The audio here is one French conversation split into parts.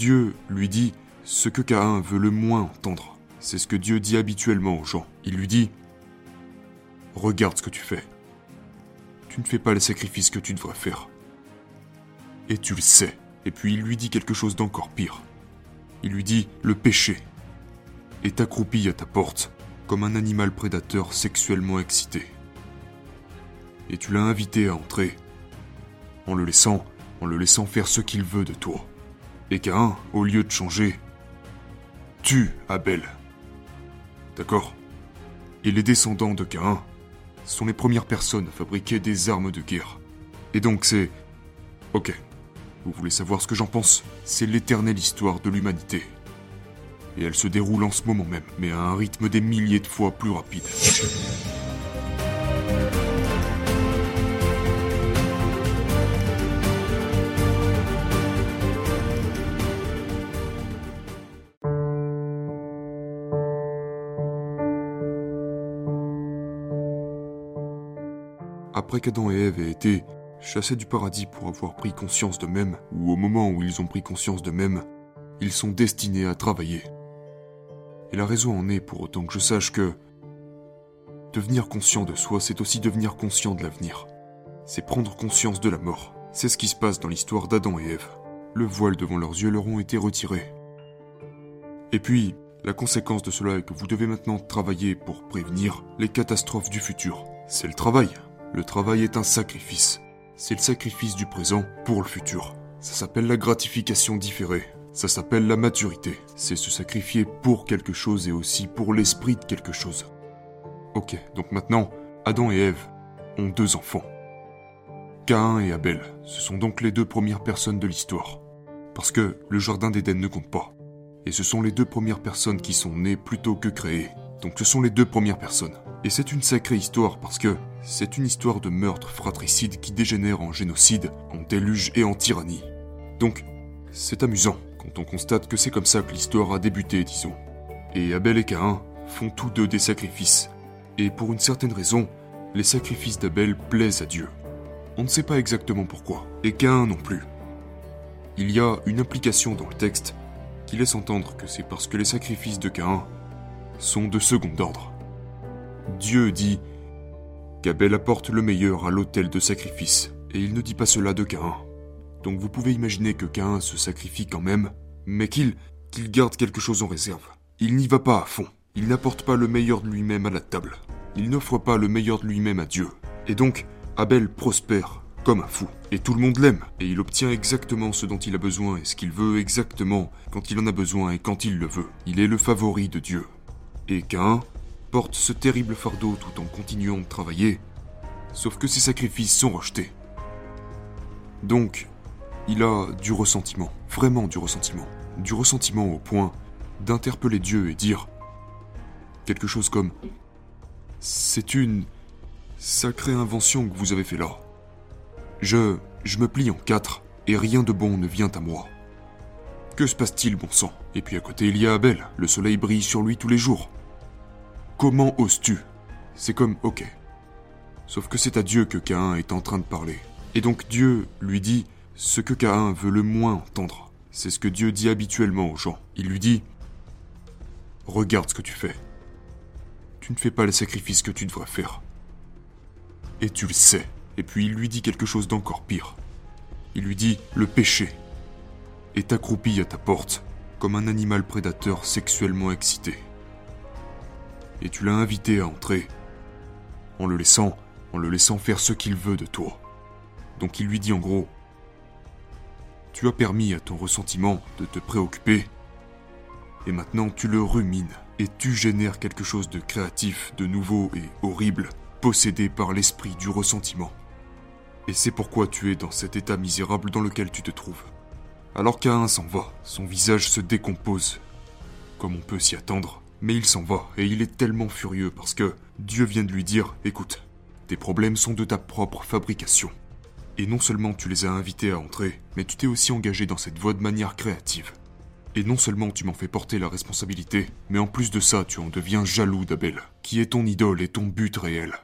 Dieu lui dit ce que Caïn veut le moins entendre. C'est ce que Dieu dit habituellement aux gens. Il lui dit Regarde ce que tu fais. Tu ne fais pas les sacrifices que tu devrais faire. Et tu le sais. Et puis il lui dit quelque chose d'encore pire. Il lui dit Le péché est accroupi à ta porte comme un animal prédateur sexuellement excité. Et tu l'as invité à entrer en le laissant, en le laissant faire ce qu'il veut de toi. Et Cain, au lieu de changer, tue Abel. D'accord Et les descendants de Cain sont les premières personnes à fabriquer des armes de guerre. Et donc c'est... Ok. Vous voulez savoir ce que j'en pense? C'est l'éternelle histoire de l'humanité. Et elle se déroule en ce moment même, mais à un rythme des milliers de fois plus rapide. Après qu'Adam et Ève aient été chassés du paradis pour avoir pris conscience d'eux-mêmes, ou au moment où ils ont pris conscience d'eux-mêmes, ils sont destinés à travailler. Et la raison en est pour autant que je sache que devenir conscient de soi, c'est aussi devenir conscient de l'avenir. C'est prendre conscience de la mort. C'est ce qui se passe dans l'histoire d'Adam et Ève. Le voile devant leurs yeux leur ont été retirés. Et puis, la conséquence de cela est que vous devez maintenant travailler pour prévenir les catastrophes du futur. C'est le travail. Le travail est un sacrifice. C'est le sacrifice du présent pour le futur. Ça s'appelle la gratification différée. Ça s'appelle la maturité. C'est se sacrifier pour quelque chose et aussi pour l'esprit de quelque chose. Ok, donc maintenant, Adam et Ève ont deux enfants. Caïn et Abel, ce sont donc les deux premières personnes de l'histoire. Parce que le Jardin d'Éden ne compte pas. Et ce sont les deux premières personnes qui sont nées plutôt que créées. Donc ce sont les deux premières personnes. Et c'est une sacrée histoire parce que c'est une histoire de meurtre fratricide qui dégénère en génocide, en déluge et en tyrannie. Donc, c'est amusant quand on constate que c'est comme ça que l'histoire a débuté, disons. Et Abel et Caïn font tous deux des sacrifices. Et pour une certaine raison, les sacrifices d'Abel plaisent à Dieu. On ne sait pas exactement pourquoi, et Caïn non plus. Il y a une implication dans le texte qui laisse entendre que c'est parce que les sacrifices de Caïn sont de second ordre. Dieu dit qu'Abel apporte le meilleur à l'autel de sacrifice, et il ne dit pas cela de Caïn. Donc vous pouvez imaginer que Caïn se sacrifie quand même, mais qu'il qu'il garde quelque chose en réserve. Il n'y va pas à fond. Il n'apporte pas le meilleur de lui-même à la table. Il n'offre pas le meilleur de lui-même à Dieu. Et donc, Abel prospère comme un fou. Et tout le monde l'aime. Et il obtient exactement ce dont il a besoin et ce qu'il veut exactement quand il en a besoin et quand il le veut. Il est le favori de Dieu. Et Caïn porte ce terrible fardeau tout en continuant de travailler, sauf que ses sacrifices sont rejetés. Donc, il a du ressentiment, vraiment du ressentiment. Du ressentiment au point d'interpeller Dieu et dire quelque chose comme C'est une sacrée invention que vous avez fait là. Je, je me plie en quatre et rien de bon ne vient à moi. Que se passe-t-il, bon sang? Et puis à côté, il y a Abel, le soleil brille sur lui tous les jours. Comment oses-tu? C'est comme ok. Sauf que c'est à Dieu que Caïn est en train de parler. Et donc Dieu lui dit ce que Caïn veut le moins entendre. C'est ce que Dieu dit habituellement aux gens. Il lui dit Regarde ce que tu fais. Tu ne fais pas les sacrifices que tu devrais faire. Et tu le sais. Et puis il lui dit quelque chose d'encore pire. Il lui dit Le péché est accroupi à ta porte comme un animal prédateur sexuellement excité et tu l'as invité à entrer, en le laissant, en le laissant faire ce qu'il veut de toi. Donc il lui dit en gros, tu as permis à ton ressentiment de te préoccuper, et maintenant tu le rumines, et tu génères quelque chose de créatif, de nouveau et horrible, possédé par l'esprit du ressentiment. Et c'est pourquoi tu es dans cet état misérable dans lequel tu te trouves. Alors Cain s'en va, son visage se décompose, comme on peut s'y attendre, mais il s'en va, et il est tellement furieux parce que Dieu vient de lui dire, écoute, tes problèmes sont de ta propre fabrication. Et non seulement tu les as invités à entrer, mais tu t'es aussi engagé dans cette voie de manière créative. Et non seulement tu m'en fais porter la responsabilité, mais en plus de ça, tu en deviens jaloux d'Abel, qui est ton idole et ton but réel.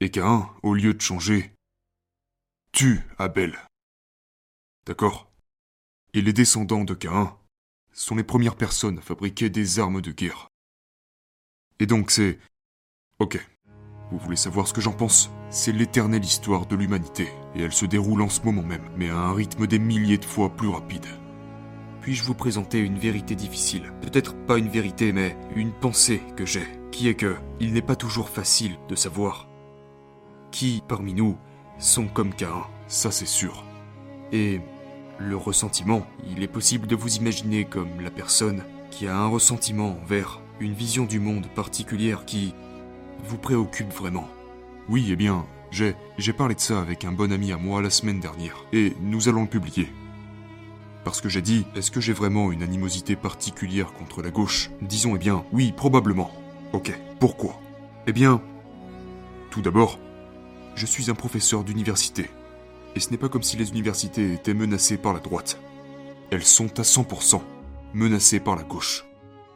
Et Cain, au lieu de changer, tue Abel. D'accord? Et les descendants de Cain sont les premières personnes à fabriquer des armes de guerre. Et donc c'est... Ok. Vous voulez savoir ce que j'en pense? C'est l'éternelle histoire de l'humanité, et elle se déroule en ce moment même, mais à un rythme des milliers de fois plus rapide. Puis-je vous présenter une vérité difficile? Peut-être pas une vérité, mais une pensée que j'ai, qui est que il n'est pas toujours facile de savoir qui, parmi nous, sont comme Cain, ça c'est sûr. Et le ressentiment, il est possible de vous imaginer comme la personne qui a un ressentiment envers une vision du monde particulière qui vous préoccupe vraiment. Oui, eh bien, j'ai j'ai parlé de ça avec un bon ami à moi la semaine dernière et nous allons le publier. Parce que j'ai dit, est-ce que j'ai vraiment une animosité particulière contre la gauche? Disons eh bien, oui, probablement. Ok, pourquoi? Eh bien, tout d'abord, je suis un professeur d'université. Et ce n'est pas comme si les universités étaient menacées par la droite. Elles sont à 100% menacées par la gauche.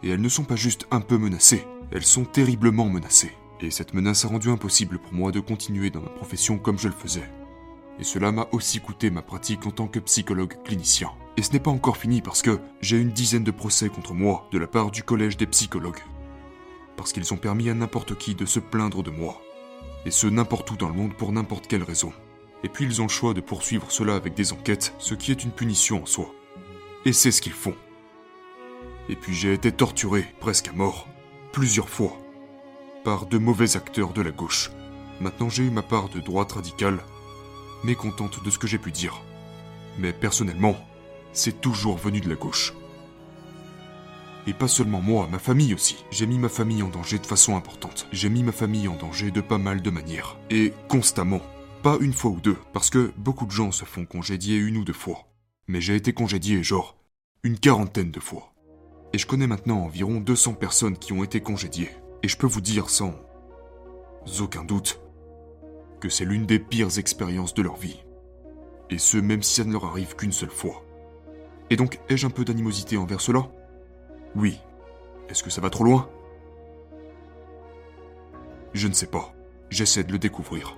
Et elles ne sont pas juste un peu menacées, elles sont terriblement menacées. Et cette menace a rendu impossible pour moi de continuer dans ma profession comme je le faisais. Et cela m'a aussi coûté ma pratique en tant que psychologue clinicien. Et ce n'est pas encore fini parce que j'ai une dizaine de procès contre moi de la part du collège des psychologues. Parce qu'ils ont permis à n'importe qui de se plaindre de moi. Et ce n'importe où dans le monde pour n'importe quelle raison. Et puis ils ont le choix de poursuivre cela avec des enquêtes, ce qui est une punition en soi. Et c'est ce qu'ils font. Et puis j'ai été torturé, presque à mort, plusieurs fois, par de mauvais acteurs de la gauche. Maintenant j'ai eu ma part de droite radicale, mécontente de ce que j'ai pu dire. Mais personnellement, c'est toujours venu de la gauche. Et pas seulement moi, ma famille aussi. J'ai mis ma famille en danger de façon importante. J'ai mis ma famille en danger de pas mal de manières. Et constamment. Pas une fois ou deux, parce que beaucoup de gens se font congédier une ou deux fois. Mais j'ai été congédié, genre, une quarantaine de fois. Et je connais maintenant environ 200 personnes qui ont été congédiées. Et je peux vous dire sans aucun doute que c'est l'une des pires expériences de leur vie. Et ce, même si ça ne leur arrive qu'une seule fois. Et donc, ai-je un peu d'animosité envers cela? Oui. Est-ce que ça va trop loin? Je ne sais pas. J'essaie de le découvrir.